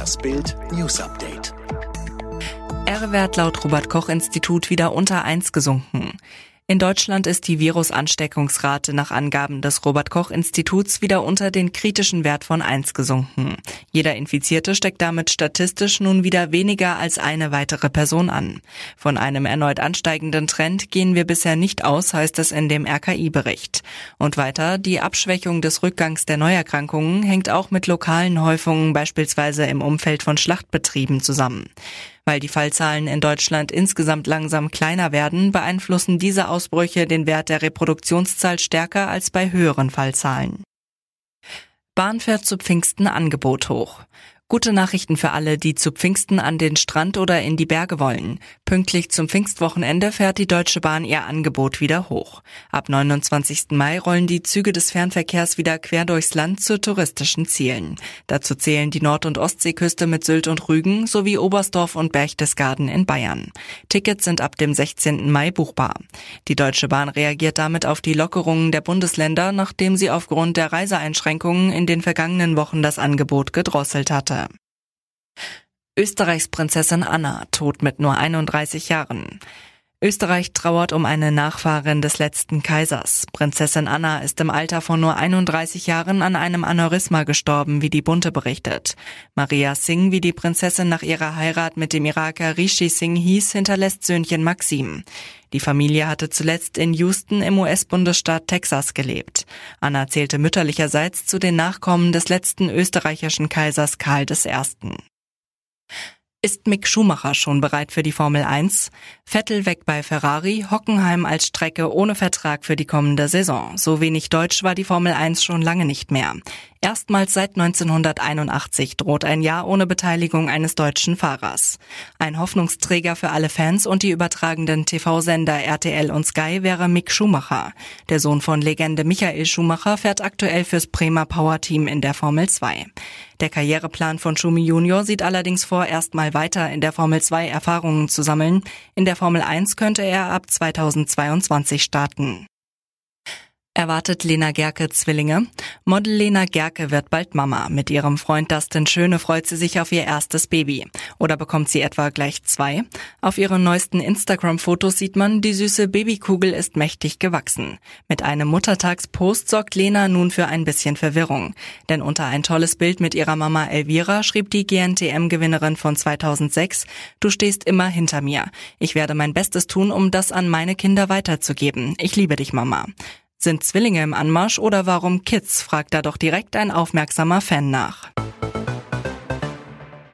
Das Bild News Update. R-Wert laut Robert Koch Institut wieder unter 1 gesunken. In Deutschland ist die Virusansteckungsrate nach Angaben des Robert Koch Instituts wieder unter den kritischen Wert von 1 gesunken. Jeder Infizierte steckt damit statistisch nun wieder weniger als eine weitere Person an. Von einem erneut ansteigenden Trend gehen wir bisher nicht aus, heißt es in dem RKI-Bericht. Und weiter, die Abschwächung des Rückgangs der Neuerkrankungen hängt auch mit lokalen Häufungen beispielsweise im Umfeld von Schlachtbetrieben zusammen. Weil die Fallzahlen in Deutschland insgesamt langsam kleiner werden, beeinflussen diese Ausbrüche den Wert der Reproduktionszahl stärker als bei höheren Fallzahlen. Bahn fährt zu Pfingsten Angebot hoch. Gute Nachrichten für alle, die zu Pfingsten an den Strand oder in die Berge wollen. Pünktlich zum Pfingstwochenende fährt die Deutsche Bahn ihr Angebot wieder hoch. Ab 29. Mai rollen die Züge des Fernverkehrs wieder quer durchs Land zu touristischen Zielen. Dazu zählen die Nord- und Ostseeküste mit Sylt und Rügen sowie Oberstdorf und Berchtesgaden in Bayern. Tickets sind ab dem 16. Mai buchbar. Die Deutsche Bahn reagiert damit auf die Lockerungen der Bundesländer, nachdem sie aufgrund der Reiseeinschränkungen in den vergangenen Wochen das Angebot gedrosselt hatte. Österreichs Prinzessin Anna, tot mit nur 31 Jahren. Österreich trauert um eine Nachfahrin des letzten Kaisers. Prinzessin Anna ist im Alter von nur 31 Jahren an einem Aneurysma gestorben, wie die Bunte berichtet. Maria Singh, wie die Prinzessin nach ihrer Heirat mit dem Iraker Rishi Singh hieß, hinterlässt Söhnchen Maxim. Die Familie hatte zuletzt in Houston im US-Bundesstaat Texas gelebt. Anna zählte mütterlicherseits zu den Nachkommen des letzten österreichischen Kaisers Karl I. Ist Mick Schumacher schon bereit für die Formel 1? Vettel weg bei Ferrari, Hockenheim als Strecke ohne Vertrag für die kommende Saison. So wenig Deutsch war die Formel 1 schon lange nicht mehr. Erstmals seit 1981 droht ein Jahr ohne Beteiligung eines deutschen Fahrers. Ein Hoffnungsträger für alle Fans und die übertragenden TV-Sender RTL und Sky wäre Mick Schumacher. Der Sohn von Legende Michael Schumacher fährt aktuell fürs Bremer Power Team in der Formel 2. Der Karriereplan von Schumi Junior sieht allerdings vor, erstmal weiter in der Formel 2 Erfahrungen zu sammeln. In der Formel 1 könnte er ab 2022 starten. Erwartet Lena Gerke Zwillinge? Model Lena Gerke wird bald Mama. Mit ihrem Freund Dustin Schöne freut sie sich auf ihr erstes Baby. Oder bekommt sie etwa gleich zwei? Auf ihren neuesten Instagram-Fotos sieht man, die süße Babykugel ist mächtig gewachsen. Mit einem Muttertagspost sorgt Lena nun für ein bisschen Verwirrung. Denn unter ein tolles Bild mit ihrer Mama Elvira schrieb die GNTM-Gewinnerin von 2006, du stehst immer hinter mir. Ich werde mein Bestes tun, um das an meine Kinder weiterzugeben. Ich liebe dich, Mama. Sind Zwillinge im Anmarsch oder warum Kids, fragt da doch direkt ein aufmerksamer Fan nach.